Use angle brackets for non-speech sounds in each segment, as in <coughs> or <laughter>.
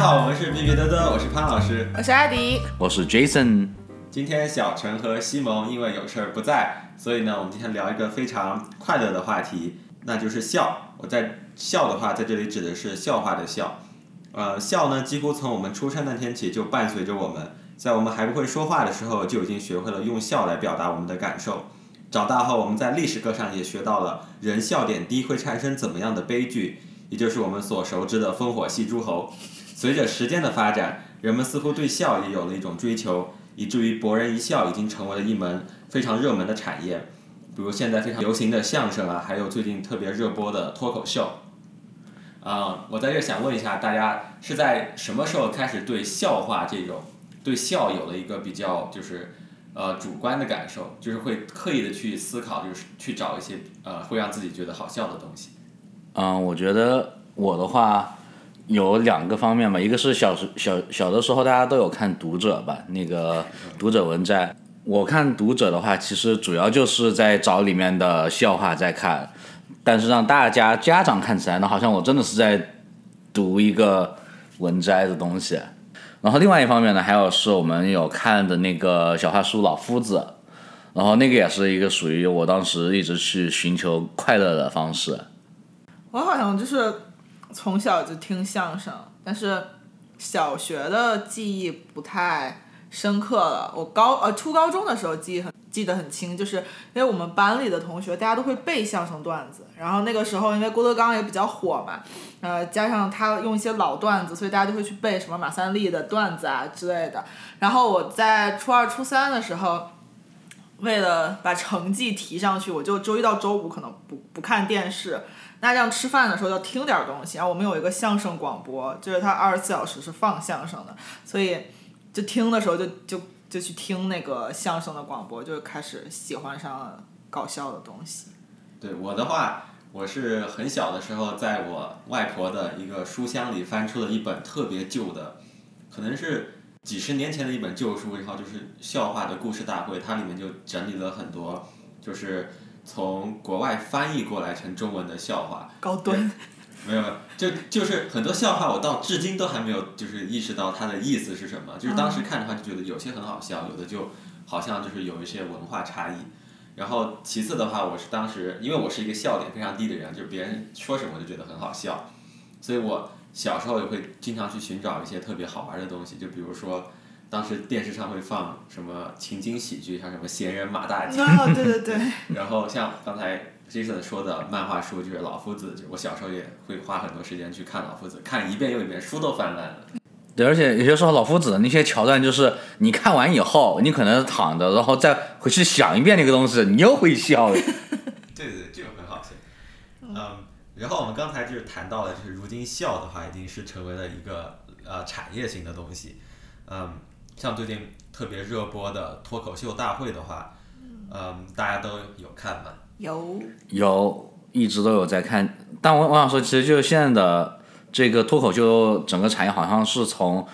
家好，我们是逼逼嘚嘚，我是潘老师，我是阿迪，我是 Jason。今天小陈和西蒙因为有事儿不在，所以呢，我们今天聊一个非常快乐的话题，那就是笑。我在笑的话，在这里指的是笑话的笑。呃，笑呢，几乎从我们出生那天起就伴随着我们，在我们还不会说话的时候，就已经学会了用笑来表达我们的感受。长大后，我们在历史课上也学到了人笑点低会产生怎么样的悲剧，也就是我们所熟知的烽火戏诸侯。随着时间的发展，人们似乎对笑也有了一种追求，以至于博人一笑已经成为了一门非常热门的产业。比如现在非常流行的相声啊，还有最近特别热播的脱口秀。啊，我在这想问一下大家，是在什么时候开始对笑话这种对笑有了一个比较就是呃主观的感受，就是会刻意的去思考，就是去找一些呃会让自己觉得好笑的东西。嗯，我觉得我的话有两个方面吧，一个是小时小小的时候大家都有看《读者》吧，那个《读者文摘》。我看《读者》的话，其实主要就是在找里面的笑话在看，但是让大家家长看起来呢，好像我真的是在读一个文摘的东西。然后另外一方面呢，还有是我们有看的那个小话书《老夫子》，然后那个也是一个属于我当时一直去寻求快乐的方式。我好像就是从小就听相声，但是小学的记忆不太深刻了。我高呃初高中的时候记忆很记得很清，就是因为我们班里的同学大家都会背相声段子，然后那个时候因为郭德纲也比较火嘛，呃加上他用一些老段子，所以大家就会去背什么马三立的段子啊之类的。然后我在初二初三的时候。为了把成绩提上去，我就周一到周五可能不不看电视，那这样吃饭的时候要听点东西。然后我们有一个相声广播，就是它二十四小时是放相声的，所以就听的时候就就就去听那个相声的广播，就开始喜欢上了搞笑的东西。对我的话，我是很小的时候，在我外婆的一个书箱里翻出了一本特别旧的，可能是。几十年前的一本旧书，然后就是笑话的故事大会，它里面就整理了很多，就是从国外翻译过来成中文的笑话。高端。<laughs> 没有没有，就就是很多笑话，我到至今都还没有就是意识到它的意思是什么。就是当时看的话，就觉得有些很好笑，有的就好像就是有一些文化差异。然后其次的话，我是当时因为我是一个笑点非常低的人，就是别人说什么我就觉得很好笑，所以我。小时候也会经常去寻找一些特别好玩的东西，就比如说，当时电视上会放什么情景喜剧，像什么闲人马大 <laughs> 姐。哦，对对对。<laughs> 然后像刚才 Jason 说的漫画书，就是老夫子，就我小时候也会花很多时间去看老夫子，看一遍又一遍，书都翻烂了。对，而且有些时候老夫子的那些桥段，就是你看完以后，你可能躺着，然后再回去想一遍那个东西，你又会笑。<laughs> 对对，这个很好笑。嗯。然后我们刚才就是谈到了，就是如今笑的话已经是成为了一个呃产业性的东西，嗯，像最近特别热播的脱口秀大会的话，嗯，大家都有看吗？有有，一直都有在看。但我我想说，其实就现在的这个脱口秀整个产业，好像是从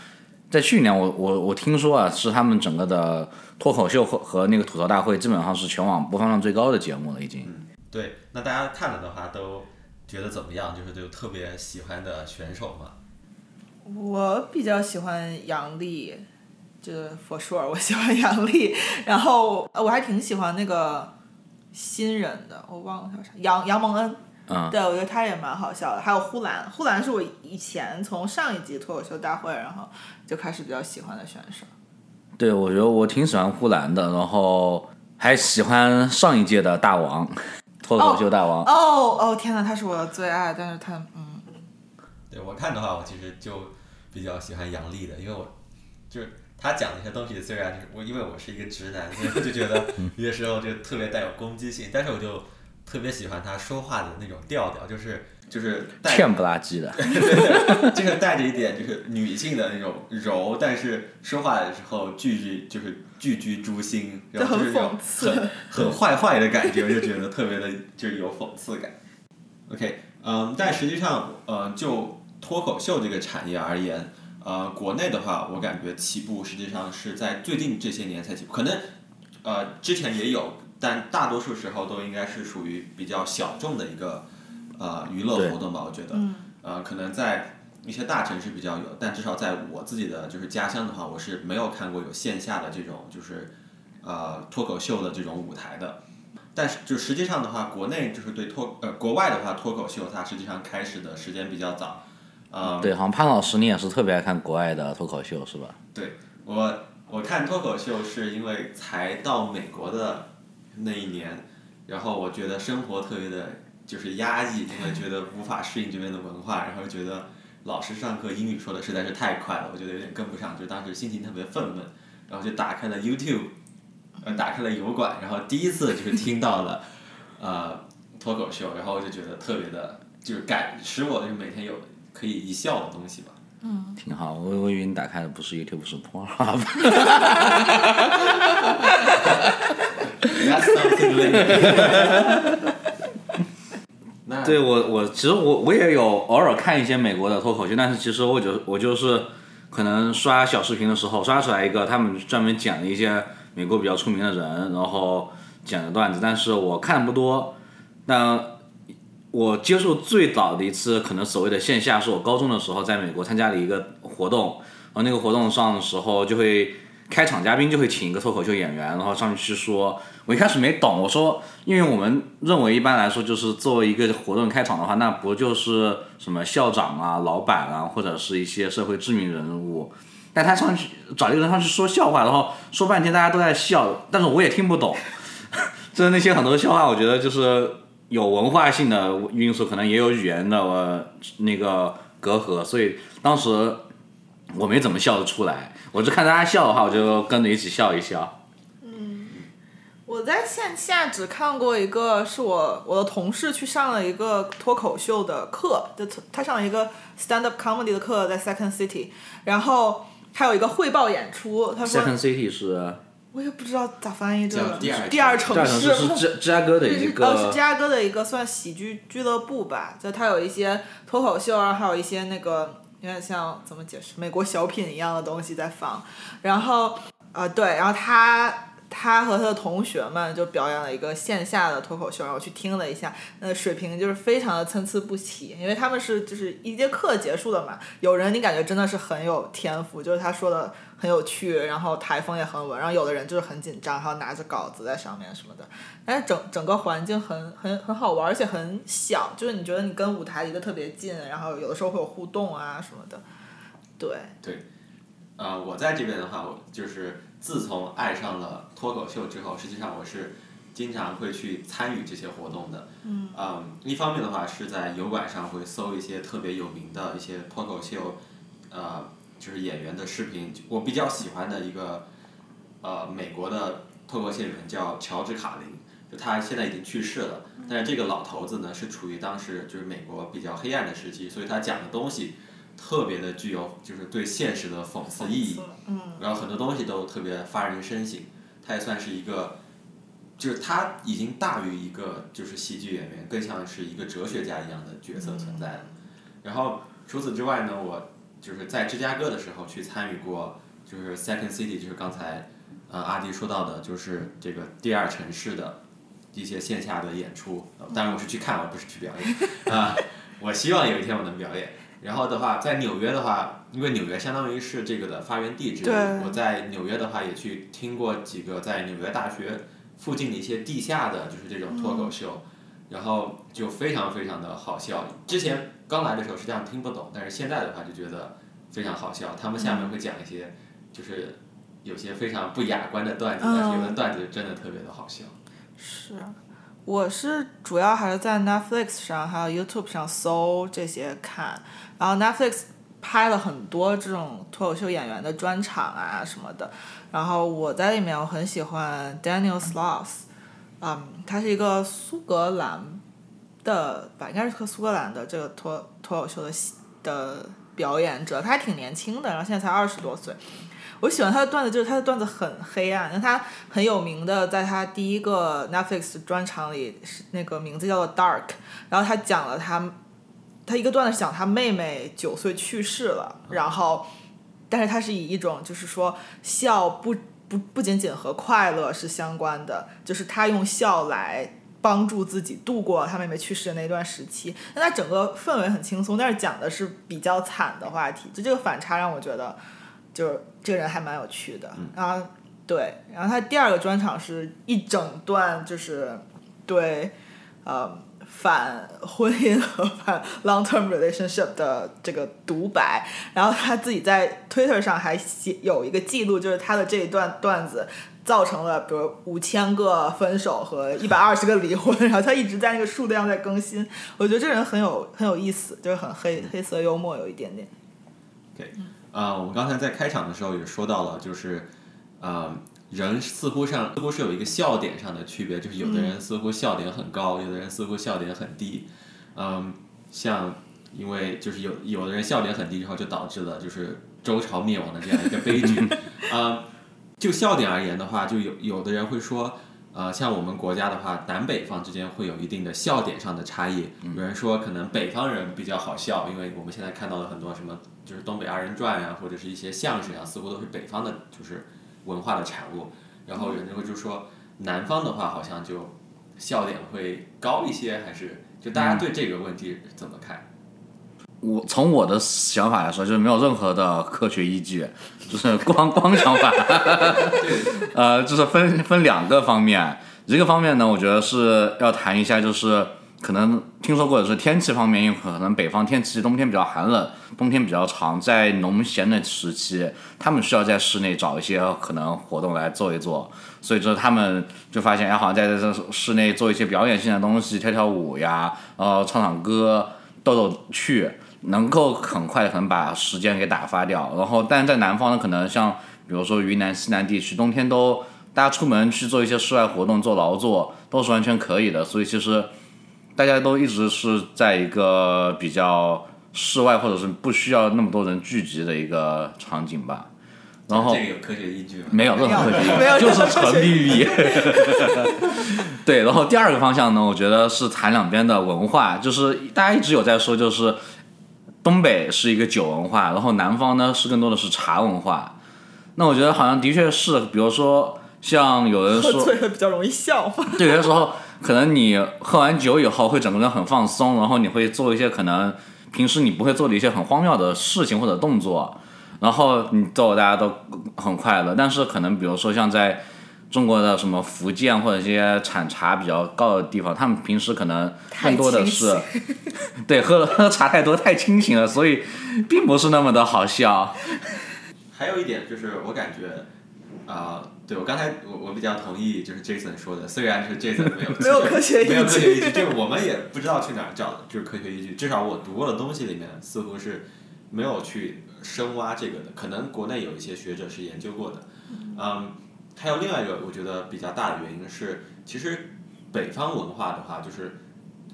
在去年，我我我听说啊，是他们整个的脱口秀和和那个吐槽大会，基本上是全网播放量最高的节目了，已经。对，那大家看了的话都。觉得怎么样？就是就特别喜欢的选手吗？我比较喜欢杨笠，就是 for sure，我喜欢杨笠。然后我还挺喜欢那个新人的，我忘了叫啥，杨杨蒙恩。嗯。对，我觉得他也蛮好笑的。还有呼兰，呼兰是我以前从上一季脱口秀大会，然后就开始比较喜欢的选手。对，我觉得我挺喜欢呼兰的，然后还喜欢上一届的大王。脱口秀大王哦哦天哪，他是我的最爱，但是他嗯，对我看的话，我其实就比较喜欢杨笠的，因为我就是他讲的一些东西，虽然就是我因为我是一个直男，<laughs> 所以我就觉得有些时候就特别带有攻击性，但是我就特别喜欢他说话的那种调调，就是就是欠不拉几的，<laughs> 就是带着一点就是女性的那种柔，但是说话的时候句句就是。句句诛心，然后就是很很坏坏的感觉，我就觉得特别的，就是有讽刺感。OK，嗯，但实际上，呃，就脱口秀这个产业而言，呃，国内的话，我感觉起步实际上是在最近这些年才起步，可能呃之前也有，但大多数时候都应该是属于比较小众的一个呃娱乐活动吧，我觉得，呃，可能在一些大城市比较有，但至少在我自己的就是家乡的话，我是没有看过有线下的这种就是呃脱口秀的这种舞台的。但是就实际上的话，国内就是对脱呃国外的话，脱口秀它实际上开始的时间比较早，呃，对，好像潘老师你也是特别爱看国外的脱口秀是吧？对我我看脱口秀是因为才到美国的那一年，然后我觉得生活特别的就是压抑，因为觉得无法适应这边的文化，然后觉得老师上课英语说的实在是太快了，我觉得有点跟不上，就当时心情特别愤懑，然后就打开了 YouTube，呃，打开了油管，然后第一次就是听到了呃脱口秀，然后我就觉得特别的，就是感使我就每天有可以一笑的东西吧。挺好，我我以为你打开的不是 YouTube 是 Pornhub。<laughs> That's 对我我其实我我也有偶尔看一些美国的脱口秀，但是其实我就我就是可能刷小视频的时候刷出来一个他们专门讲的一些美国比较出名的人，然后讲的段子，但是我看不多。那我接触最早的一次可能所谓的线下是我高中的时候在美国参加了一个活动，然后那个活动上的时候就会开场嘉宾就会请一个脱口秀演员，然后上去说，我一开始没懂，我说，因为我们认为一般来说就是作为一个活动开场的话，那不就是什么校长啊、老板啊，或者是一些社会知名人物，但他上去找一个人上去说笑话，然后说半天大家都在笑，但是我也听不懂，<laughs> 就是那些很多笑话，我觉得就是有文化性的因素，可能也有语言的、呃、那个隔阂，所以当时我没怎么笑得出来。我就看大家笑的话，我就跟着一起笑一笑。嗯我在线下只看过一个，是我我的同事去上了一个脱口秀的课，就他上了一个 stand up comedy 的课，在 Second City，然后他有一个汇报演出，他说 Second City 是我也不知道咋翻译这个。第二第二城市。芝 <laughs> 芝加哥的一个呃，是个芝加哥的一个算喜剧俱乐部吧，就它有一些脱口秀啊，还有一些那个有点像怎么解释美国小品一样的东西在放，然后呃对，然后他他和他的同学们就表演了一个线下的脱口秀，然后我去听了一下，那，水平就是非常的参差不齐，因为他们是就是一节课结束的嘛，有人你感觉真的是很有天赋，就是他说的很有趣，然后台风也很稳，然后有的人就是很紧张，还要拿着稿子在上面什么的，但是整整个环境很很很好玩，而且很小，就是你觉得你跟舞台离得特别近，然后有的时候会有互动啊什么的，对，对呃，我在这边的话，我就是自从爱上了脱口秀之后，实际上我是经常会去参与这些活动的。嗯。一方面的话是在油管上会搜一些特别有名的一些脱口秀，呃，就是演员的视频。我比较喜欢的一个，呃，美国的脱口秀演员叫乔治卡林，就他现在已经去世了，但是这个老头子呢是处于当时就是美国比较黑暗的时期，所以他讲的东西。特别的具有就是对现实的讽刺意义，嗯，然后很多东西都特别发人深省。他也算是一个，就是他已经大于一个就是喜剧演员，更像是一个哲学家一样的角色存在了。然后除此之外呢，我就是在芝加哥的时候去参与过，就是 Second City，就是刚才呃阿迪说到的，就是这个第二城市的一些线下的演出。呃当然我是去看，我不是去表演 <laughs> 啊。我希望有一天我能表演。然后的话，在纽约的话，因为纽约相当于是这个的发源地之一，对我在纽约的话也去听过几个在纽约大学附近的一些地下的就是这种脱口秀，然后就非常非常的好笑。之前刚来的时候实际上听不懂，但是现在的话就觉得非常好笑。他们下面会讲一些就是有些非常不雅观的段子，但是有的段子真的特别的好笑。是，我是主要还是在 Netflix 上还有 YouTube 上搜这些看，然后 Netflix 拍了很多这种脱口秀演员的专场啊什么的，然后我在里面我很喜欢 Daniel Sloss，嗯，他是一个苏格兰的吧，应该是和苏格兰的这个脱脱口秀的的表演者，他还挺年轻的，然后现在才二十多岁。我喜欢他的段子，就是他的段子很黑暗。那他很有名的，在他第一个 Netflix 专场里，是那个名字叫做 Dark。然后他讲了他，他一个段子讲他妹妹九岁去世了，然后，但是他是以一种就是说笑不不不仅仅和快乐是相关的，就是他用笑来。帮助自己度过他妹妹去世的那段时期。那他整个氛围很轻松，但是讲的是比较惨的话题，就这个反差让我觉得，就是这个人还蛮有趣的。然后对，然后他第二个专场是一整段就是对呃反婚姻和反 long term relationship 的这个独白，然后他自己在 Twitter 上还写有一个记录，就是他的这一段段子。造成了比如五千个分手和一百二十个离婚，然后他一直在那个数量在更新。我觉得这人很有很有意思，就是很黑黑色幽默有一点点。对，啊，我们刚才在开场的时候也说到了，就是啊，人似乎上似乎是有一个笑点上的区别，就是有的人似乎笑点很高，有的人似乎笑点很低。嗯，像因为就是有有的人笑点很低之后，就导致了就是周朝灭亡的这样一个悲剧。<laughs> 啊。就笑点而言的话，就有有的人会说，呃，像我们国家的话，南北方之间会有一定的笑点上的差异。有人说，可能北方人比较好笑，因为我们现在看到了很多什么，就是东北二人转呀，或者是一些相声啊，似乎都是北方的，就是文化的产物。然后有人会就说，南方的话好像就笑点会高一些，还是就大家对这个问题怎么看？我从我的想法来说，就是没有任何的科学依据，<laughs> 就是光光想法。<laughs> 呃，就是分分两个方面，一个方面呢，我觉得是要谈一下，就是可能听说过的是天气方面，因为可能北方天气冬天比较寒冷，冬天比较长，在农闲的时期，他们需要在室内找一些可能活动来做一做，所以说他们就发现，哎，好像在这室内做一些表演性的东西，跳跳舞呀，呃，唱唱歌，逗逗趣。能够很快很把时间给打发掉，然后但在南方呢，可能像比如说云南、西南地区，冬天都大家出门去做一些室外活动、做劳作都是完全可以的，所以其实大家都一直是在一个比较室外或者是不需要那么多人聚集的一个场景吧。然后这个有科学依据吗？没有任何科学依据，就是纯秘密。<laughs> 对，然后第二个方向呢，我觉得是谈两边的文化，就是大家一直有在说，就是。东北是一个酒文化，然后南方呢是更多的是茶文化。那我觉得好像的确是，比如说像有人说，喝醉了比较容易笑。对，有的时候可能你喝完酒以后会整个人很放松，然后你会做一些可能平时你不会做的一些很荒谬的事情或者动作，然后你逗大家都很快乐。但是可能比如说像在中国的什么福建或者一些产茶比较高的地方，他们平时可能更多的是，<laughs> 对，喝喝茶太多太清醒了，所以并不是那么的好笑。还有一点就是，我感觉，啊，对我刚才我我比较同意，就是 Jason 说的，虽然是 Jason 没有 <laughs> 没有科学依据，没有科学依据，就是我们也不知道去哪儿找，就是科学依据。至少我读过的东西里面，似乎是没有去深挖这个的。可能国内有一些学者是研究过的，嗯。还有另外一个我觉得比较大的原因是，其实北方文化的话，就是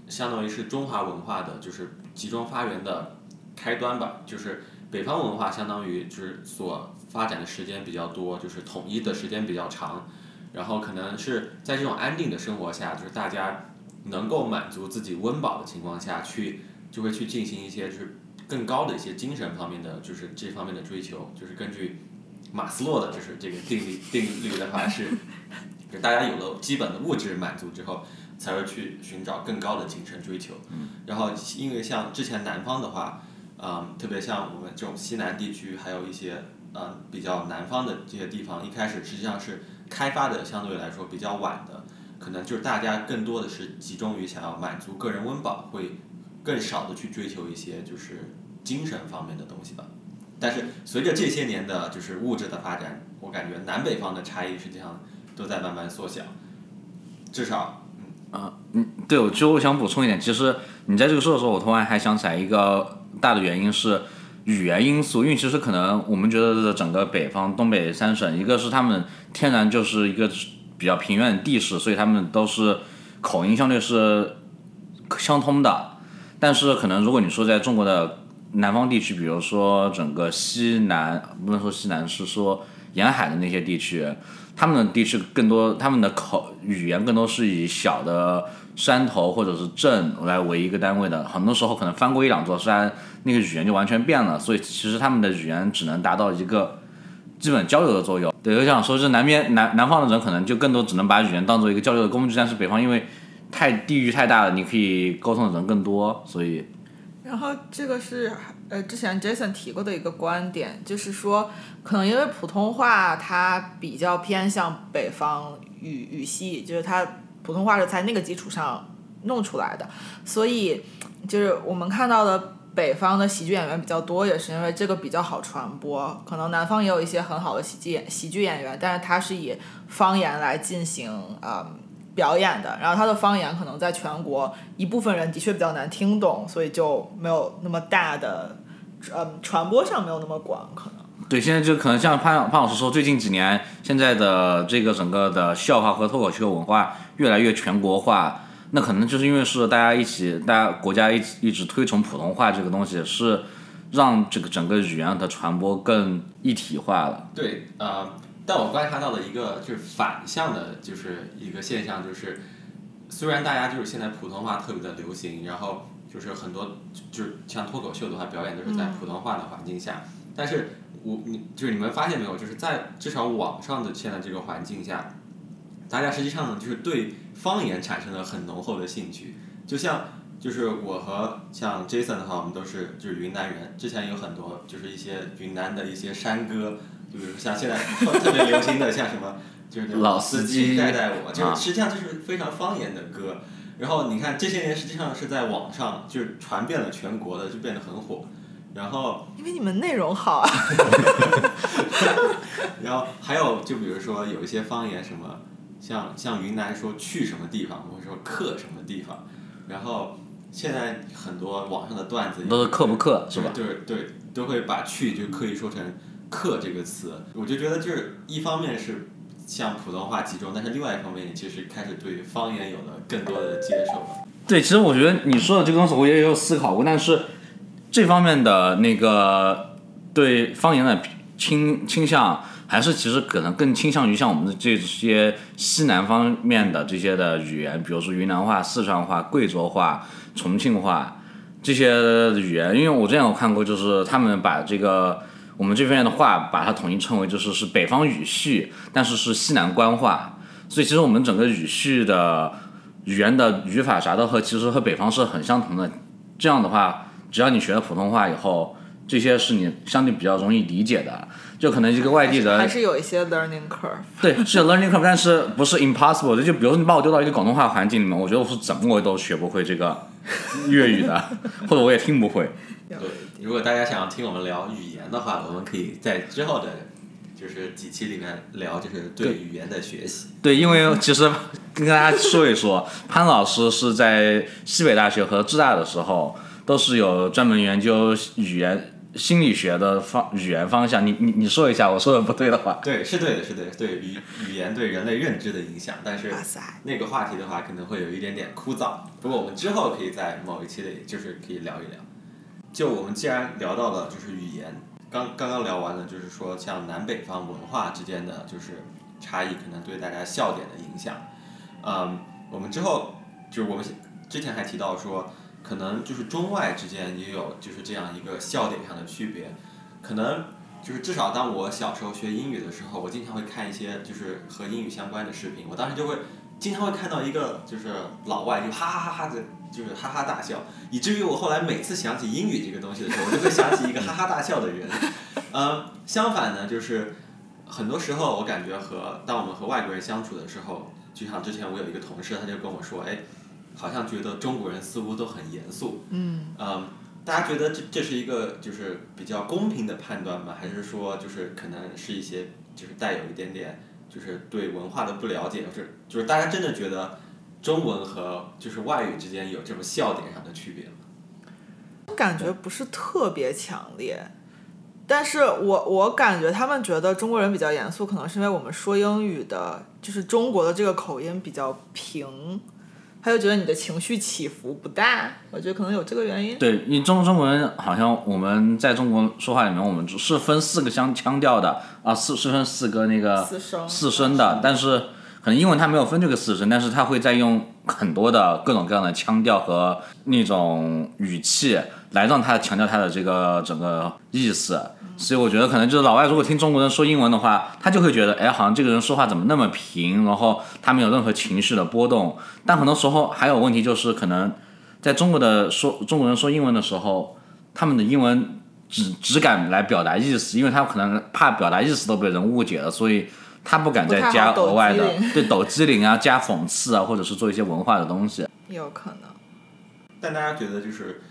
相当于是中华文化的就是集中发源的开端吧。就是北方文化相当于就是所发展的时间比较多，就是统一的时间比较长，然后可能是在这种安定的生活下，就是大家能够满足自己温饱的情况下去，就会去进行一些就是更高的一些精神方面的就是这方面的追求，就是根据。马斯洛的就是这个定律定律的话是，<laughs> 就大家有了基本的物质满足之后，才会去寻找更高的精神追求。然后因为像之前南方的话，嗯，特别像我们这种西南地区，还有一些嗯比较南方的这些地方，一开始实际上是开发的相对来说比较晚的，可能就是大家更多的是集中于想要满足个人温饱，会更少的去追求一些就是精神方面的东西吧。但是随着这些年的就是物质的发展，我感觉南北方的差异实际上都在慢慢缩小，至少，嗯啊嗯，对，我就想补充一点，其实你在这个说的时候，我突然还想起来一个大的原因是语言因素，因为其实可能我们觉得整个北方东北三省，一个是他们天然就是一个比较平原的地势，所以他们都是口音相对是相通的，但是可能如果你说在中国的。南方地区，比如说整个西南，不能说西南，是说沿海的那些地区，他们的地区更多，他们的口语言更多是以小的山头或者是镇来为一个单位的，很多时候可能翻过一两座山，那个语言就完全变了，所以其实他们的语言只能达到一个基本交流的作用。对，我想说，是南边南南方的人可能就更多只能把语言当做一个交流的工具，但是北方因为太地域太大了，你可以沟通的人更多，所以然后这个是呃之前 Jason 提过的一个观点，就是说可能因为普通话它比较偏向北方语语系，就是它普通话是在那个基础上弄出来的，所以就是我们看到的北方的喜剧演员比较多，也是因为这个比较好传播。可能南方也有一些很好的喜剧演喜剧演员，但是他是以方言来进行呃表演的，然后他的方言可能在全国一部分人的确比较难听懂，所以就没有那么大的呃传播上没有那么广，可能。对，现在就可能像潘潘老师说，最近几年现在的这个整个的笑话和脱口秀文化越来越全国化，那可能就是因为是大家一起，大家国家一起一直推崇普通话这个东西，是让这个整个语言的传播更一体化了。对，呃，但我观察到的一个就是反向的，就是一个现象，就是虽然大家就是现在普通话特别的流行，然后就是很多就是像脱口秀的话，表演都是在普通话的环境下，但是我你就是你们发现没有，就是在至少网上的现在这个环境下，大家实际上就是对方言产生了很浓厚的兴趣，就像。就是我和像 Jason 的话，我们都是就是云南人。之前有很多就是一些云南的一些山歌，就比如像现在特特别流行的像什么，就是老司司机带带我，就实际上就是非常方言的歌。然后你看这些年实际上是在网上就是传遍了全国的，就变得很火。然后因为你们内容好啊，<laughs> 然后还有就比如说有一些方言什么，像像云南说去什么地方，或者说克什么地方，然后现在很多网上的段子都是克不克是吧？对对对，都会把去就刻意说成克这个词，我就觉得就是一方面是像普通话集中，但是另外一方面其实开始对方言有了更多的接受了。对，其实我觉得你说的这个东西我也有思考过，但是这方面的那个对方言的倾倾向，还是其实可能更倾向于像我们的这些西南方面的这些的语言，比如说云南话、四川话、贵州话、重庆话这些语言，因为我之前有看过，就是他们把这个。我们这边的话，把它统一称为就是是北方语系，但是是西南官话，所以其实我们整个语序的语言的语法啥的和其实和北方是很相同的。这样的话，只要你学了普通话以后，这些是你相对比较容易理解的。就可能一个外地人还是有一些 learning curve。<laughs> 对，是有 learning curve，但是不是 impossible 的。就比如说你把我丢到一个广东话环境里面，我觉得我是怎么我都学不会这个粤语的，<laughs> 或者我也听不会。对，如果大家想要听我们聊语言的话，我们可以在之后的，就是几期里面聊，就是对语言的学习。对，因为其实跟大家说一说，潘老师是在西北大学和浙大的时候，都是有专门研究语言心理学的方语言方向。你你你说一下，我说的不对的话。对，是对的，是对的，对语语言对人类认知的影响，但是，那个话题的话可能会有一点点枯燥。不过我们之后可以在某一期里，就是可以聊一聊。就我们既然聊到了就是语言，刚刚刚聊完了，就是说像南北方文化之间的就是差异，可能对大家笑点的影响。嗯，我们之后就是我们之前还提到说，可能就是中外之间也有就是这样一个笑点上的区别，可能就是至少当我小时候学英语的时候，我经常会看一些就是和英语相关的视频，我当时就会经常会看到一个就是老外就哈哈哈哈的，就是哈哈大笑，以至于我后来每次想起英语这个东西的时候，我就会想起一个哈哈大笑的人。呃，相反呢，就是很多时候我感觉和当我们和外国人相处的时候，就像之前我有一个同事，他就跟我说，哎，好像觉得中国人似乎都很严肃。嗯，嗯，大家觉得这这是一个就是比较公平的判断吗？还是说就是可能是一些就是带有一点点就是对文化的不了解，就是就是大家真的觉得中文和就是外语之间有这种笑点上的区别吗？感觉不是特别强烈，但是我我感觉他们觉得中国人比较严肃，可能是因为我们说英语的，就是中国的这个口音比较平，他就觉得你的情绪起伏不大，我觉得可能有这个原因。对，因为中中文好像我们在中国说话里面，我们是分四个腔腔调的啊，四是分四个那个四声四声的，但是可能英文它没有分这个四声，但是它会再用很多的各种各样的腔调和那种语气来让他强调他的这个整个意思。所以我觉得可能就是老外如果听中国人说英文的话，他就会觉得，哎，好像这个人说话怎么那么平，然后他没有任何情绪的波动。但很多时候还有问题就是，可能在中国的说中国人说英文的时候，他们的英文只只敢来表达意思，因为他可能怕表达意思都被人误解了，所以他不敢再加额外的对抖机灵啊，加讽刺啊，或者是做一些文化的东西。有可能。但大家觉得就是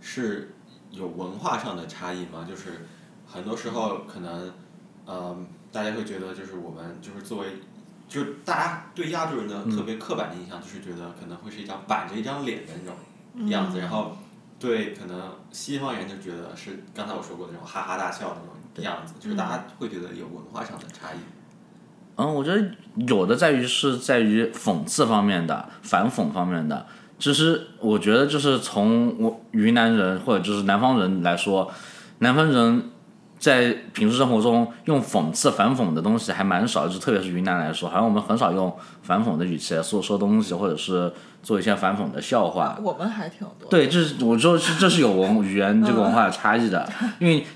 是有文化上的差异吗？就是很多时候可能，嗯，大家会觉得就是我们就是作为，就是大家对亚洲人的特别刻板的印象，就是觉得可能会是一张板着一张脸的那种样子，然后对可能西方人就觉得是刚才我说过的那种哈哈大笑的那种样子，就是大家会觉得有文化上的差异。嗯，我觉得有的在于是在于讽刺方面的、反讽方面的。其实我觉得就是从我云南人或者就是南方人来说，南方人在平时生活中用讽刺、反讽的东西还蛮少，就特别是云南来说，好像我们很少用反讽的语气来说说东西，或者是做一些反讽的笑话。我们还挺多。对，这是我说是这是有文语言这个文化的差异的，<laughs> 因为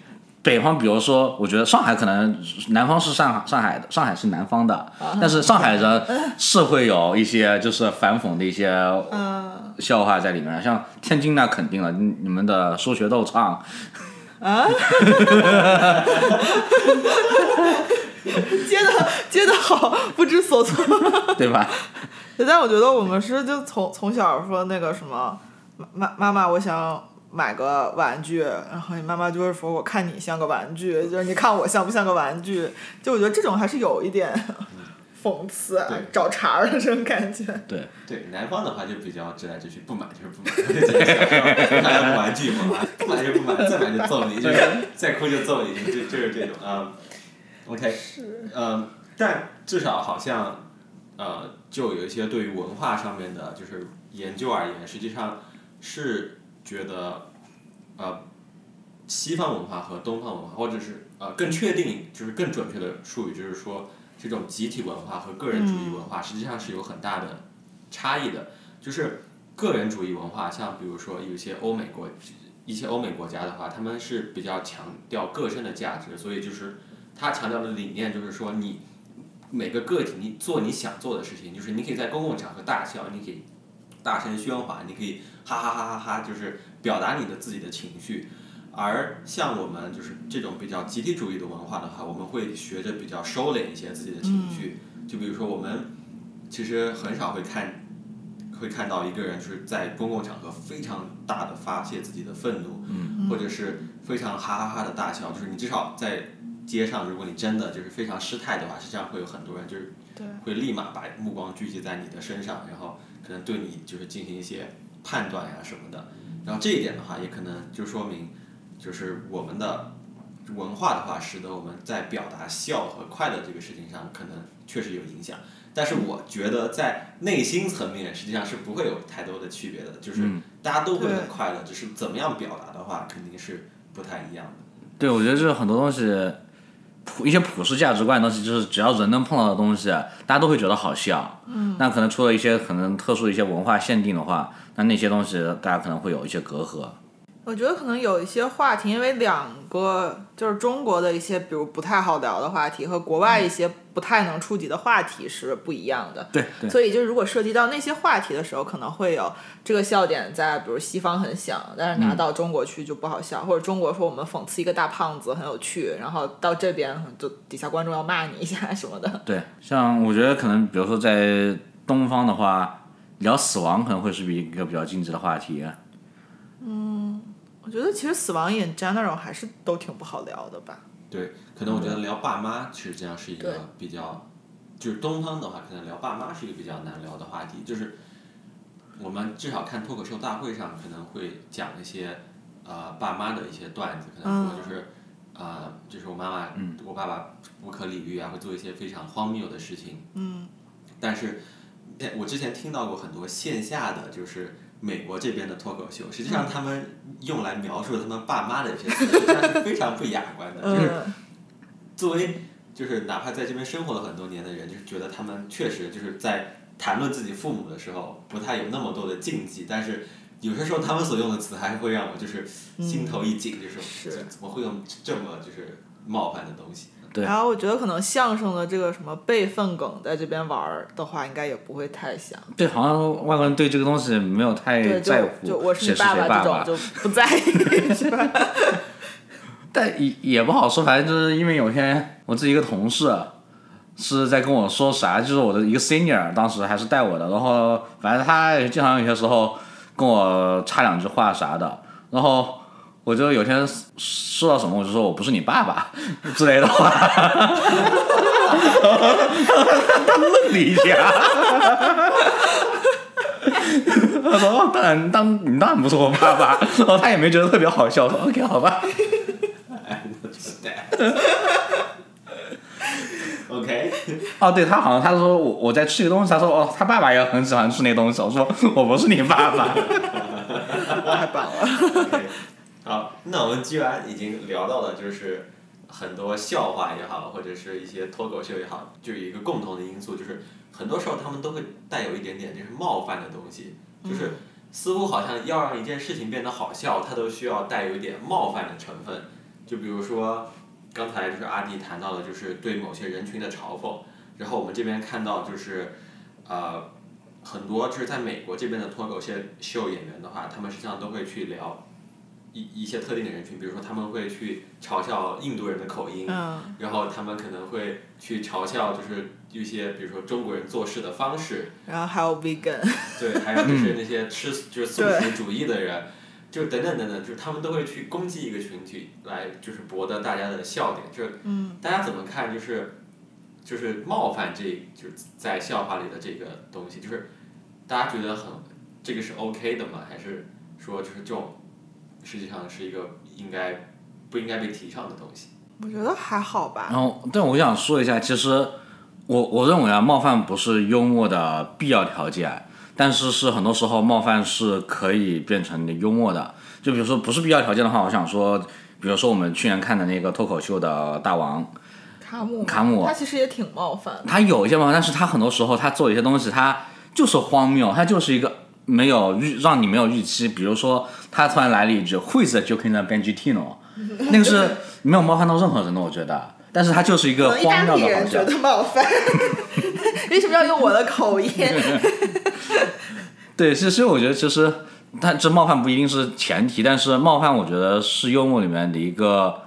北方，比如说，我觉得上海可能南方是上海上海的，上海是南方的，但是上海人是会有一些就是反讽的一些笑话在里面，像天津那肯定了，你你们的说学逗唱啊，<laughs> 接的接的好，不知所措。对吧？但我觉得我们是就从从小说那个什么，妈妈妈，我想买个玩具，然后你妈妈就会说，我看你像个玩具，就是你看我像不像个玩具？就我觉得这种还是有一点讽刺、啊找茬儿的这种感觉。对，对，南方的话就比较直来直去，不买就是不买，就是还要玩具嘛，<laughs> 不买就不买，再买就揍你，就是再哭就揍你，就就是这种。啊。OK，是，嗯，但至少好像，呃，就有一些对于文化上面的，就是研究而言，实际上是觉得，呃，西方文化和东方文化，或者是呃更确定，就是更准确的术语，就是说这种集体文化和个人主义文化实际上是有很大的差异的。就是个人主义文化，像比如说有一些欧美国一些欧美国家的话，他们是比较强调个身的价值，所以就是他强调的理念就是说你每个个体你做你想做的事情，就是你可以在公共场合大笑，你可以大声喧哗，你可以哈哈哈哈哈，就是表达你的自己的情绪。而像我们就是这种比较集体主义的文化的话，我们会学着比较收敛一些自己的情绪。就比如说我们其实很少会看会看到一个人就是在公共场合非常大的发泄自己的愤怒，或者是非常哈哈哈的大笑。就是你至少在街上，如果你真的就是非常失态的话，实际上会有很多人就是会立马把目光聚集在你的身上，然后可能对你就是进行一些判断呀什么的。然后这一点的话，也可能就说明，就是我们的文化的话，使得我们在表达笑和快乐这个事情上，可能确实有影响。但是我觉得在内心层面，实际上是不会有太多的区别的，就是大家都会很快乐，只是怎么样表达的话，肯定是不太一样的。对，我觉得就是很多东西，普一些普世价值观的东西，就是只要人能碰到的东西，大家都会觉得好笑。嗯。那可能除了一些可能特殊的一些文化限定的话，那那些东西大家可能会有一些隔阂。我觉得可能有一些话题，因为两个就是中国的一些，比如不太好聊的话题，和国外一些不太能触及的话题是不一样的。对对。所以，就如果涉及到那些话题的时候，可能会有这个笑点在，比如西方很响，但是拿到中国去就不好笑，或者中国说我们讽刺一个大胖子很有趣，然后到这边就底下观众要骂你一下什么的。对，像我觉得可能，比如说在东方的话，聊死亡可能会是一个比较禁忌的话题。我觉得其实死亡 in general 还是都挺不好聊的吧。对，可能我觉得聊爸妈实际上是一个比较，就是东方的话，可能聊爸妈是一个比较难聊的话题。就是我们至少看脱口秀大会上可能会讲一些呃爸妈的一些段子，可能说就是呃就是我妈妈、我爸爸不可理喻啊，会做一些非常荒谬的事情。嗯。但是，哎我之前听到过很多线下的就是。美国这边的脱口秀，实际上他们用来描述他们爸妈的一些词，实际上是非常不雅观的。就是嗯，作为就是哪怕在这边生活了很多年的人，就是觉得他们确实就是在谈论自己父母的时候不太有那么多的禁忌，但是有些时候他们所用的词还会让我就是心头一紧，就是是这怎么会用这么就是冒犯的东西？对然后我觉得可能相声的这个什么辈分梗在这边玩儿的话，应该也不会太像。对，好像外国人对这个东西没有太，在乎就我是你谁是谁爸爸这种就不在意，是吧？<laughs> 但也也不好说，反正就是因为有天我自己一个同事是在跟我说啥，就是我的一个 senior，当时还是带我的，然后反正他也经常有些时候跟我插两句话啥的，然后我就有天说到什么，我就说我不是你爸爸之类的话，他愣了一下。他说：“哦，当然，当你当然不是我爸爸。”然后他也没觉得特别好笑，说：“OK，好吧。<laughs> ” OK，<laughs> 哦，对他好像他说我我在吃一个东西，他说哦，他爸爸也很喜欢吃那东西。我说我不是你爸爸。<laughs> 太棒了。好，那我们既然已经聊到了，就是很多笑话也好，或者是一些脱口秀也好，就有一个共同的因素，就是很多时候他们都会带有一点点就是冒犯的东西，就是似乎好像要让一件事情变得好笑，它都需要带有一点冒犯的成分。就比如说刚才就是阿迪谈到的，就是对某些人群的嘲讽，然后我们这边看到就是呃。很多就是在美国这边的脱口秀秀演员的话，他们实际上都会去聊一一些特定的人群，比如说他们会去嘲笑印度人的口音，嗯。然后他们可能会去嘲笑就是一些比如说中国人做事的方式，然后还有 vegan，<laughs> 对，还有就是那些吃就是素食主义的人，就等等等等，就是他们都会去攻击一个群体，来就是博得大家的笑点，就是大家怎么看就是就是冒犯这就是在笑话里的这个东西，就是大家觉得很这个是 OK 的吗？还是说就是这种实际上是一个应该不应该被提倡的东西？我觉得还好吧。然后，但我想说一下，其实我我认为啊，冒犯不是幽默的必要条件，但是是很多时候冒犯是可以变成幽默的。就比如说不是必要条件的话，我想说，比如说我们去年看的那个脱口秀的大王，卡姆，卡姆他其实也挺冒犯。他有一些冒犯，但是他很多时候他做一些东西，他就是荒谬，他就是一个没有预让你没有预期。比如说他突然来了一句 “Who is joking the Benjitino”，<laughs> 那个是没有冒犯到任何人的，我觉得。但是他就是一个荒谬利人觉的好笑。得冒犯，为什么要用我的口音？<laughs> 对，其实我觉得其实，但这冒犯不一定是前提，但是冒犯我觉得是幽默里面的一个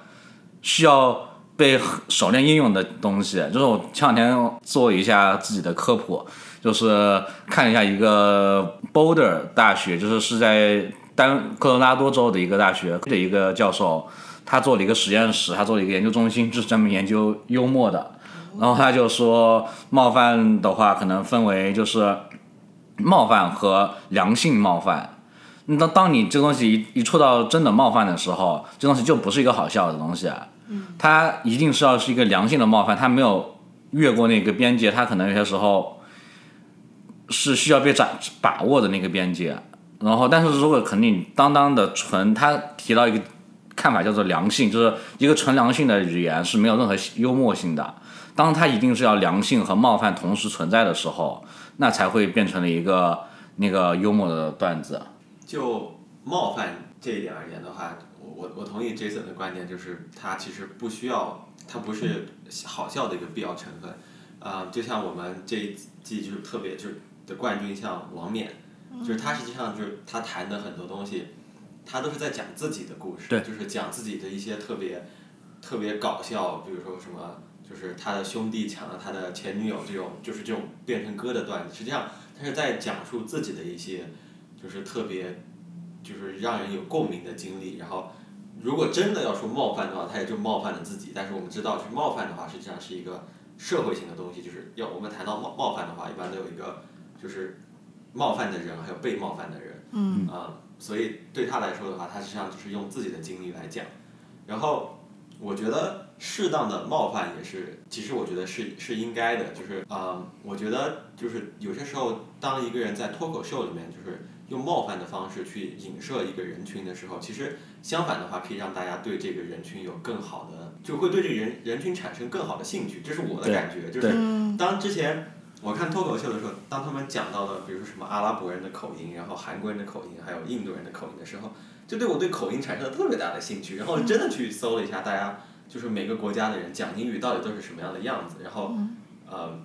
需要被熟练应用的东西。就是我前两天做一下自己的科普，就是看一下一个 Boulder 大学，就是是在丹科罗拉多州的一个大学的一个教授，他做了一个实验室，他做了一个研究中心，就是专门研究幽默的。然后他就说，冒犯的话可能分为就是冒犯和良性冒犯。那当你这个东西一一触到真的冒犯的时候，这东西就不是一个好笑的东西，它一定是要是一个良性的冒犯，它没有越过那个边界，它可能有些时候是需要被掌把握的那个边界。然后，但是如果肯定当当的纯，他提到一个看法叫做良性，就是一个纯良性的语言是没有任何幽默性的。当它一定是要良性和冒犯同时存在的时候，那才会变成了一个那个幽默的段子。就冒犯这一点而言的话，我我我同意 Jason 的观点，就是它其实不需要，它不是好笑的一个必要成分。啊、就像我们这一季就是特别就是的冠军像王冕，就是他实际上就是他谈的很多东西，他都是在讲自己的故事，就是讲自己的一些特别特别搞笑，比如说什么。就是他的兄弟抢了他的前女友，这种就是这种变成歌的段子，实际上他是在讲述自己的一些，就是特别就是让人有共鸣的经历。然后，如果真的要说冒犯的话，他也就冒犯了自己。但是我们知道，去冒犯的话，实际上是一个社会性的东西。就是要我们谈到冒冒犯的话，一般都有一个就是冒犯的人，还有被冒犯的人。嗯。啊、所以对他来说的话，他实际上就是用自己的经历来讲。然后，我觉得适当的冒犯也是，其实我觉得是是应该的。就是啊、我觉得就是有些时候，当一个人在脱口秀里面就是用冒犯的方式去影射一个人群的时候，其实相反的话，可以让大家对这个人群有更好的，就会对这个人人群产生更好的兴趣。这是我的感觉，就是当之前我看脱口秀的时候，当他们讲到了比如说什么阿拉伯人的口音，然后韩国人的口音，还有印度人的口音的时候，就对我对口音产生了特别大的兴趣，然后真的去搜了一下大家就是每个国家的人讲英语到底都是什么样的样子，然后呃，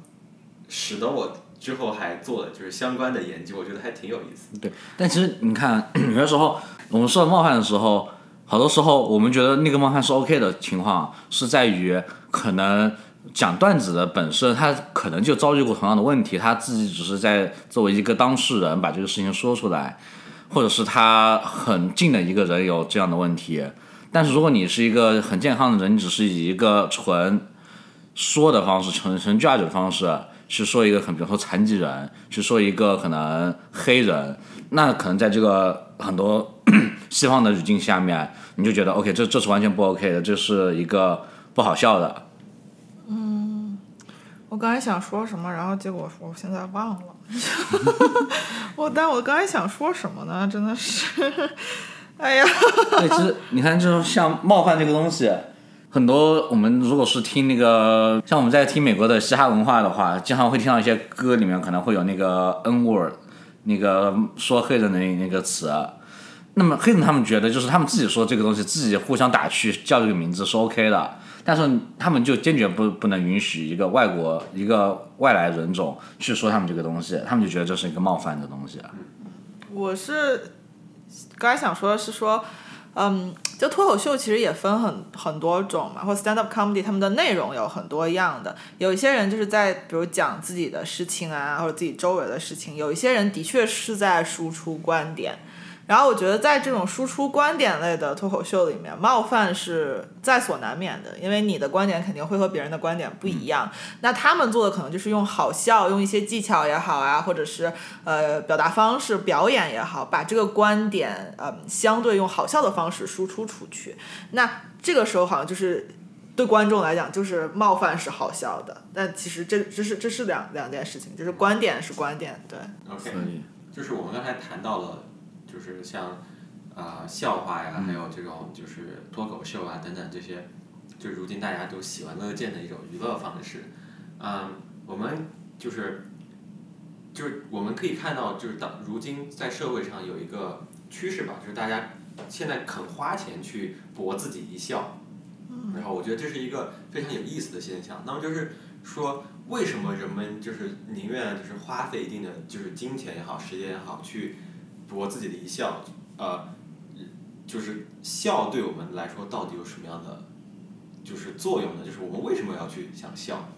使得我之后还做了就是相关的研究，我觉得还挺有意思。对，但其实你看，有的时候我们受到冒犯的时候，好多时候我们觉得那个冒犯是 OK 的情况，是在于可能讲段子的本身，他可能就遭遇过同样的问题，他自己只是在作为一个当事人把这个事情说出来，或者是他很近的一个人有这样的问题。但是如果你是一个很健康的人，你只是以一个纯说的方式，纯纯 judge 的方式去说一个很，比如说残疾人，去说一个可能黑人，那可能在这个很多 <coughs> 西方的语境下面，你就觉得 OK，这这是完全不 OK 的，这是一个不好笑的。刚才想说什么，然后结果我现在忘了。我但我刚才想说什么呢？真的是，哎呀，对，其实你看，就是像冒犯这个东西，很多我们如果是听那个，像我们在听美国的嘻哈文化的话，经常会听到一些歌里面可能会有那个 N word，那个说黑人的那那个词。那么黑人他们觉得就是他们自己说这个东西，自己互相打趣叫这个名字是 OK 的，但是他们就坚决不不能允许一个外国一个外来人种去说他们这个东西，他们就觉得这是一个冒犯的东西。我是刚才想说的是说，嗯，就脱口秀其实也分很很多种嘛，或 stand up comedy，他们的内容有很多样的。有一些人就是在比如讲自己的事情啊，或者自己周围的事情；有一些人的确是在输出观点。然后我觉得在这种输出观点类的脱口秀里面，冒犯是在所难免的，因为你的观点肯定会和别人的观点不一样。那他们做的可能就是用好笑，用一些技巧也好啊，或者是呃表达方式、表演也好，把这个观点呃相对用好笑的方式输出出去。那这个时候好像就是对观众来讲，就是冒犯是好笑的，但其实这这是这是两两件事情，就是观点是观点，对。OK，就是我们刚才谈到了，就是像啊、笑话呀，还有这种就是脱口秀啊等等这些，就如今大家都喜闻乐见的一种娱乐方式。嗯，我们就是就是我们可以看到，就是当如今在社会上有一个趋势吧，就是大家现在肯花钱去博自己一笑。然后我觉得这是一个非常有意思的现象。那么就是说，为什么人们就是宁愿就是花费一定的就是金钱也好，时间也好，去我自己的一笑？呃，就是笑对我们来说到底有什么样的就是作用呢？就是我们为什么要去想笑？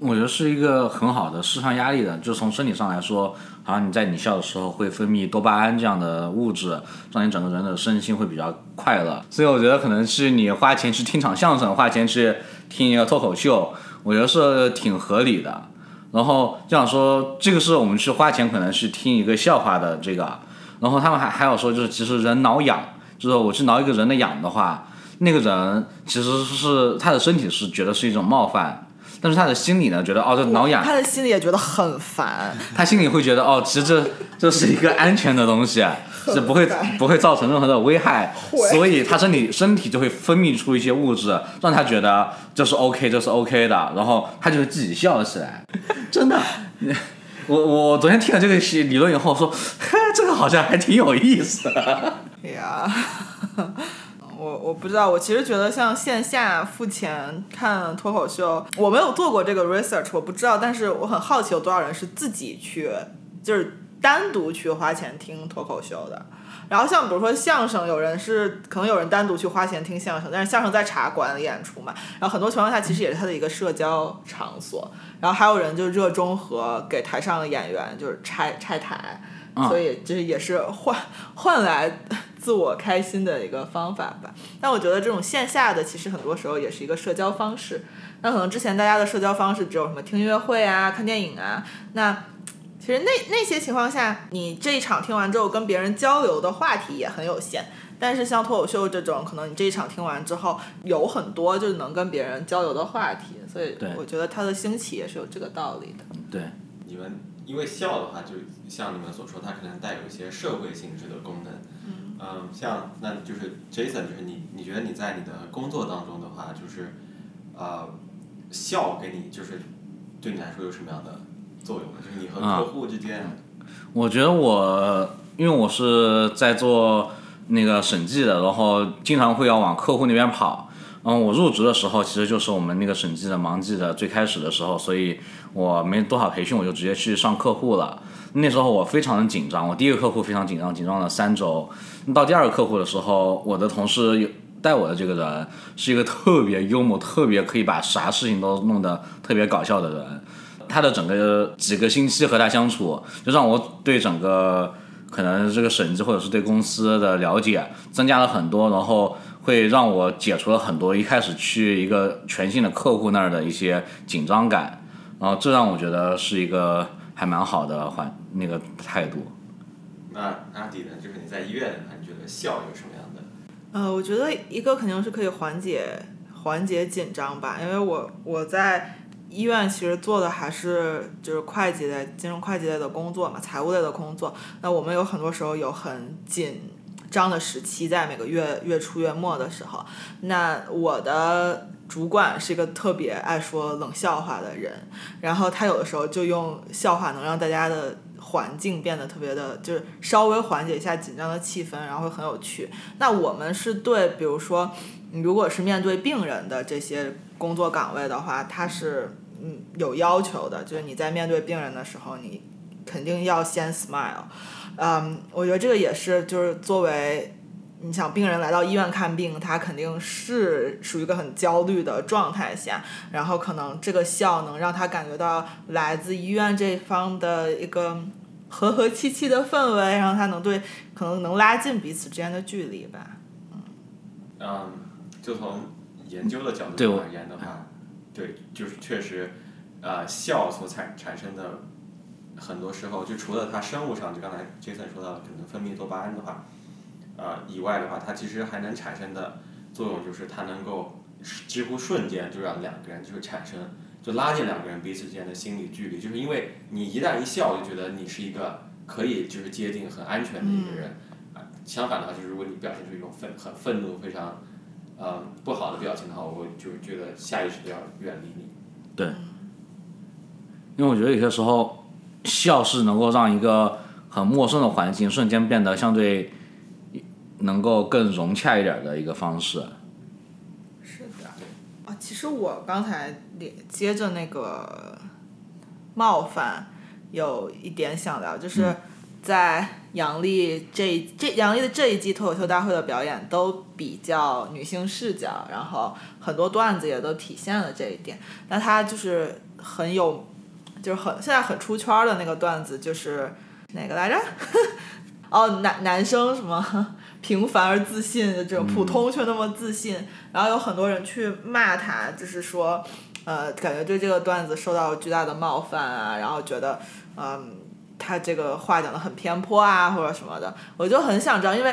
我觉得是一个很好的释放压力的，就从身体上来说，好像你在你笑的时候会分泌多巴胺这样的物质，让你整个人的身心会比较快乐。所以我觉得可能是你花钱去听场相声，花钱去听一个脱口秀，我觉得是挺合理的。然后就想说，这个是我们去花钱可能去听一个笑话的这个，然后他们还还有说，就是其实人挠痒，就是我去挠一个人的痒的话，那个人其实是他的身体是觉得是一种冒犯。但是他的心里呢，觉得哦，这挠痒，他的心里也觉得很烦。他心里会觉得哦，其实这这是一个安全的东西，是不会不会造成任何的危害，所以他身体身体就会分泌出一些物质，让他觉得这是 OK，这是 OK 的，然后他就会自己笑了起来。真的，<laughs> 我我昨天听了这个理论以后说，嘿，这个好像还挺有意思的。哎呀，我我不知道，我其实觉得像线下付钱看脱口秀，我没有做过这个 research，我不知道，但是我很好奇有多少人是自己去，就是单独去花钱听脱口秀的。然后像比如说相声，有人是可能有人单独去花钱听相声，但是相声在茶馆里演出嘛，然后很多情况下其实也是他的一个社交场所。然后还有人就热衷和给台上的演员就是拆拆台，所以就是也是换换来自我开心的一个方法吧。但我觉得这种线下的其实很多时候也是一个社交方式。那可能之前大家的社交方式只有什么听音乐会啊、看电影啊，那。其实那那些情况下，你这一场听完之后跟别人交流的话题也很有限。但是像脱口秀这种，可能你这一场听完之后有很多就是能跟别人交流的话题，所以我觉得它的兴起也是有这个道理的。对，你们因为笑的话，就像你们所说，它可能带有一些社会性质的功能。嗯，嗯，像那就是 Jason，就是你你觉得你在你的工作当中的话，就是呃，笑给你就是对你来说有什么样的作用呢？就是你和啊客户之间，我觉得我，因为我是在做那个审计的，然后经常会要往客户那边跑。嗯，我入职的时候其实就是我们那个审计的忙季的最开始的时候，所以我没多少培训，我就直接去上客户了。那时候我非常的紧张，我第一个客户非常紧张，紧张了三周。到第二个客户的时候，我的同事有带我的这个人是一个特别幽默、特别可以把啥事情都弄得特别搞笑的人。他的整个几个星期和他相处，就让我对整个可能这个审计或者是对公司的了解增加了很多，然后会让我解除了很多一开始去一个全新的客户那儿的一些紧张感，然后这让我觉得是一个还蛮好的环那个态度。那阿迪呢？就是你在医院你觉得笑有什么样的？呃，我觉得一个肯定是可以缓解缓解紧张吧，因为我我在医院其实做的还是就是会计类、金融会计类的工作嘛，财务类的工作。那我们有很多时候有很紧张的时期，在每个月月初月末的时候，那我的主管是一个特别爱说冷笑话的人，然后他有的时候就用笑话能让大家的环境变得特别的，就是稍微缓解一下紧张的气氛，然后会很有趣。那我们是对，比如说，你如果是面对病人的这些工作岗位的话，他是嗯有要求的，就是你在面对病人的时候，你肯定要先 smile。嗯，我觉得这个也是，就是作为你想病人来到医院看病，他肯定是属于一个很焦虑的状态下，然后可能这个笑能让他感觉到来自医院这方的一个和和气气的氛围，让他能对可能能拉近彼此之间的距离吧。嗯，就从研究的角对我度而言的话，对，就是确实，呃，笑所产产生的很多时候，就除了它生物上，就刚才 Jason 说到的可能分泌多巴胺的话，呃以外的话，它其实还能产生的作用就是它能够几乎瞬间就让两个人就是产生，就拉近两个人彼此之间的心理距离，就是因为你一旦一笑，就觉得你是一个可以就是接近很安全的一个人。啊，相反的话，就是如果你表现出一种愤很愤怒、非常呃不好的表情的话，我就觉得下意识的要远离你。对因为我觉得有些时候笑是能够让一个很陌生的环境瞬间变得相对能够更融洽一点的一个方式。是的，啊，其实我刚才连接着那个冒犯有一点想聊，就是在杨笠这这杨笠的这一季脱口秀大会的表演都比较女性视角，然后很多段子也都体现了这一点。那他就是很有，就是很现在很出圈的那个段子就是哪个来着？<laughs> 哦，男男生什么平凡而自信，这种普通却那么自信，然后有很多人去骂他，就是说，呃，感觉对这个段子受到了巨大的冒犯啊，然后觉得，嗯，他这个话讲的很偏颇啊，或者什么的，我就很想知道，因为。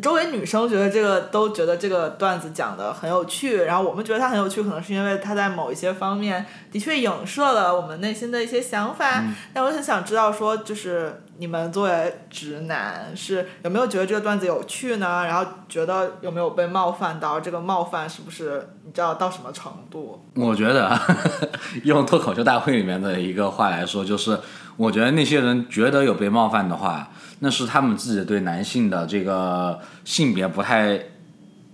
周围女生觉得这个都觉得这个段子讲的很有趣，然后我们觉得它很有趣，可能是因为它在某一些方面的确影射了我们内心的一些想法。但我很想知道说，就是你们作为直男是有没有觉得这个段子有趣呢？然后觉得有没有被冒犯到？这个冒犯是不是你知道到什么程度？我觉得 <laughs> 用脱口秀大会里面的一个话来说，就是我觉得那些人觉得有被冒犯的话，那是他们自己对男性的这个性别不太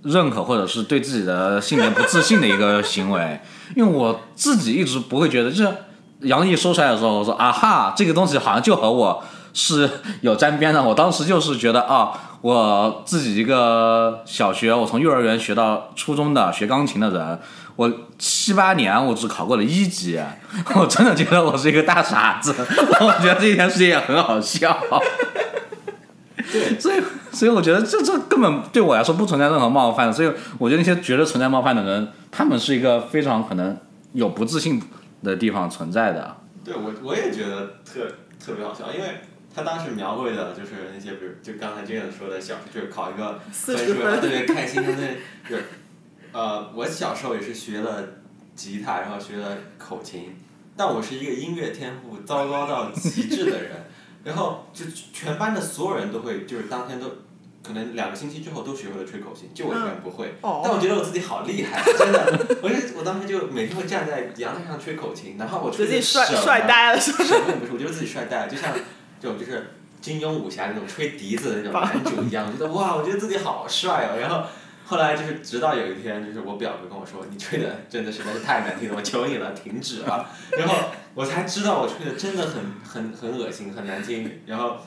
认可，或者是对自己的性别不自信的一个行为。因为我自己一直不会觉得，就是杨毅说出来的时候，我说啊哈，这个东西好像就和我是有沾边的。我当时就是觉得啊，我自己一个小学，我从幼儿园学到初中的学钢琴的人，我七八年我只考过了一级，我真的觉得我是一个大傻子。<laughs> 我觉得这件事情也很好笑。对，所以，所以我觉得这这根本对我来说不存在任何冒犯，所以我觉得那些觉得存在冒犯的人，他们是一个非常可能有不自信的地方存在的。对我我也觉得特特别好笑，因为他当时描绘的就是那些，比如就刚才这样说的小，就是考一个分40数，然后分特别开心，他那就是，呃，我小时候也是学了吉他，然后学了口琴，但我是一个音乐天赋糟糕到极致的人，然后就全班的所有人都会就是当天都可能两个星期之后都学会了吹口琴，就我一个人不会。哦但我觉得我自己好厉害，真的。我就我当时就每天会站在阳台上吹口琴，哪怕我吹己帅帅呆了是不是，我觉得自己帅呆了，就像这种就是金庸武侠那种吹笛子的那种男主一样，我觉得哇，我觉得自己好帅哦。然后后来就是直到有一天，就是我表哥跟我说，你吹的真的实在是太难听了，我求你了，停止吧。<laughs> 然后我才知道我吹的真的很很很恶心，很难听。然后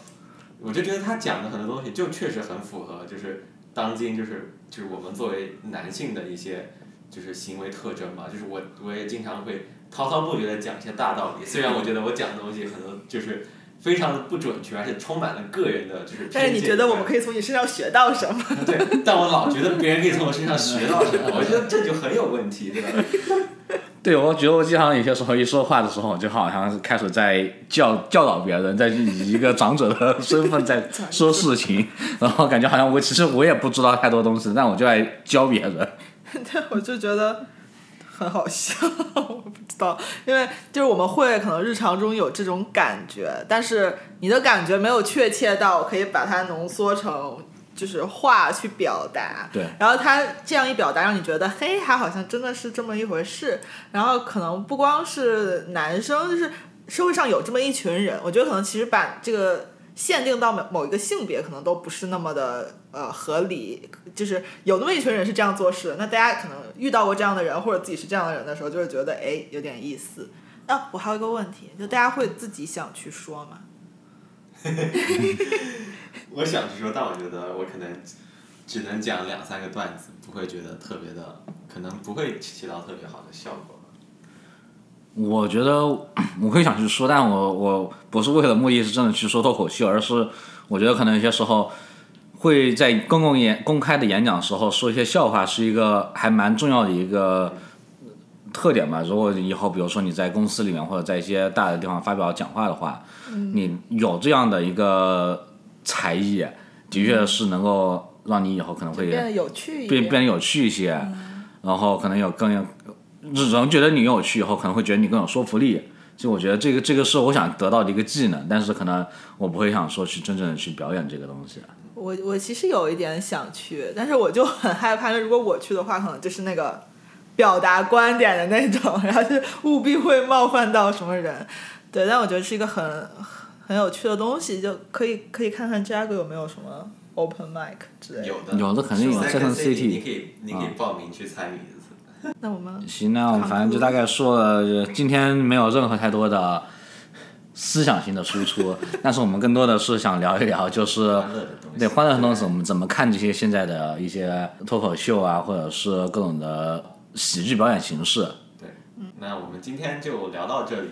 我就觉得他讲的很多东西就确实很符合，就是当今就是就是我们作为男性的一些就是行为特征嘛。就是我我也经常会滔滔不绝的讲一些大道理，虽然我觉得我讲的东西很多就是非常的不准确，而且充满了个人的就是。但是你觉得我们可以从你身上学到什么？对，但我老觉得别人可以从我身上学到什么，我觉得这就很有问题，对吧？<laughs> 对，我觉得我经常有些时候一说话的时候，就好像是开始在教教导别人，在以一个长者的身份在说事情，然后感觉好像我其实我也不知道太多东西，但我就在教别人。<laughs> 对，我就觉得很好笑，<laughs> 我不知道，因为就是我们会可能日常中有这种感觉，但是你的感觉没有确切到可以把它浓缩成就是话去表达。对，然后他这样一表达，让你觉得嘿，他好像真的是这么一回事。然后可能不光是男生，就是社会上有这么一群人，我觉得可能其实把这个限定到某某一个性别，可能都不是那么的呃合理。就是有那么一群人是这样做事的，那大家可能遇到过这样的人，或者自己是这样的人的时候，就会觉得哎有点意思。啊，我还有一个问题，就大家会自己想去说吗？<laughs> 我想去说，但我觉得我可能只能讲两三个段子，不会觉得特别的，可能不会起到特别好的效果。我觉得 <clears throat> 我会想去说，但我我不是为了目的是真的去说脱口秀，而是我觉得可能有些时候会在公共演公开的演讲时候说一些笑话，是一个还蛮重要的一个特点吧。如果以后比如说你在公司里面或者在一些大的地方发表讲话的话，你有这样的一个才艺，的确是能够让你以后可能会变得有趣。变变得有趣一些，然后可能有更有人觉得你有趣以后，可能会觉得你更有说服力。就我觉得这个这个是我想得到的一个技能，但是可能我不会想说去真正的去表演这个东西。我我其实有一点想去，但是我就很害怕，如果我去的话，可能就是那个表达观点的那种，然后就务必会冒犯到什么人。对，但我觉得是一个很很有趣的东西，就可以可以看看 Jago 有没有什么 open mic 之类的。有的，有的肯定有 Second City 你可以你可以报名去参与一次。<laughs> 那我们行，那我们反正就大概说了，今天没有任何太多的思想性的输出，<laughs> 但是我们更多的是想聊一聊，就是欢乐的东。对欢乐的东西，我们怎么看这些现在的一些脱口秀啊，或者是各种的喜剧表演形式。对，那我们今天就聊到这里。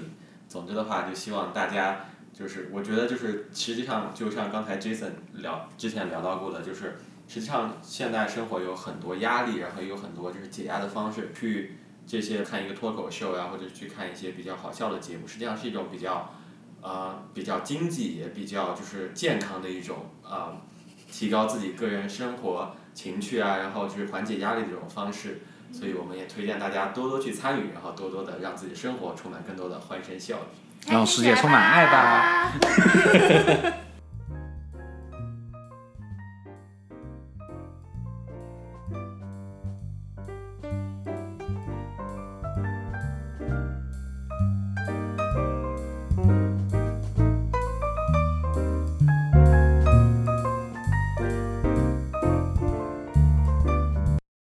总之的话，就希望大家就是，我觉得就是实际上就像刚才 Jason 聊之前聊到过的，就是实际上现代生活有很多压力，然后有很多就是解压的方式，去这些看一个脱口秀呀，或者去看一些比较好笑的节目，实际上是一种比较呃比较经济也比较就是健康的一种啊、呃提高自己个人生活情趣啊，然后就是缓解压力的这种方式。所以我们也推荐大家多多去参与，然后多多的让自己生活充满更多的欢声笑语。让世界充满爱吧。<laughs>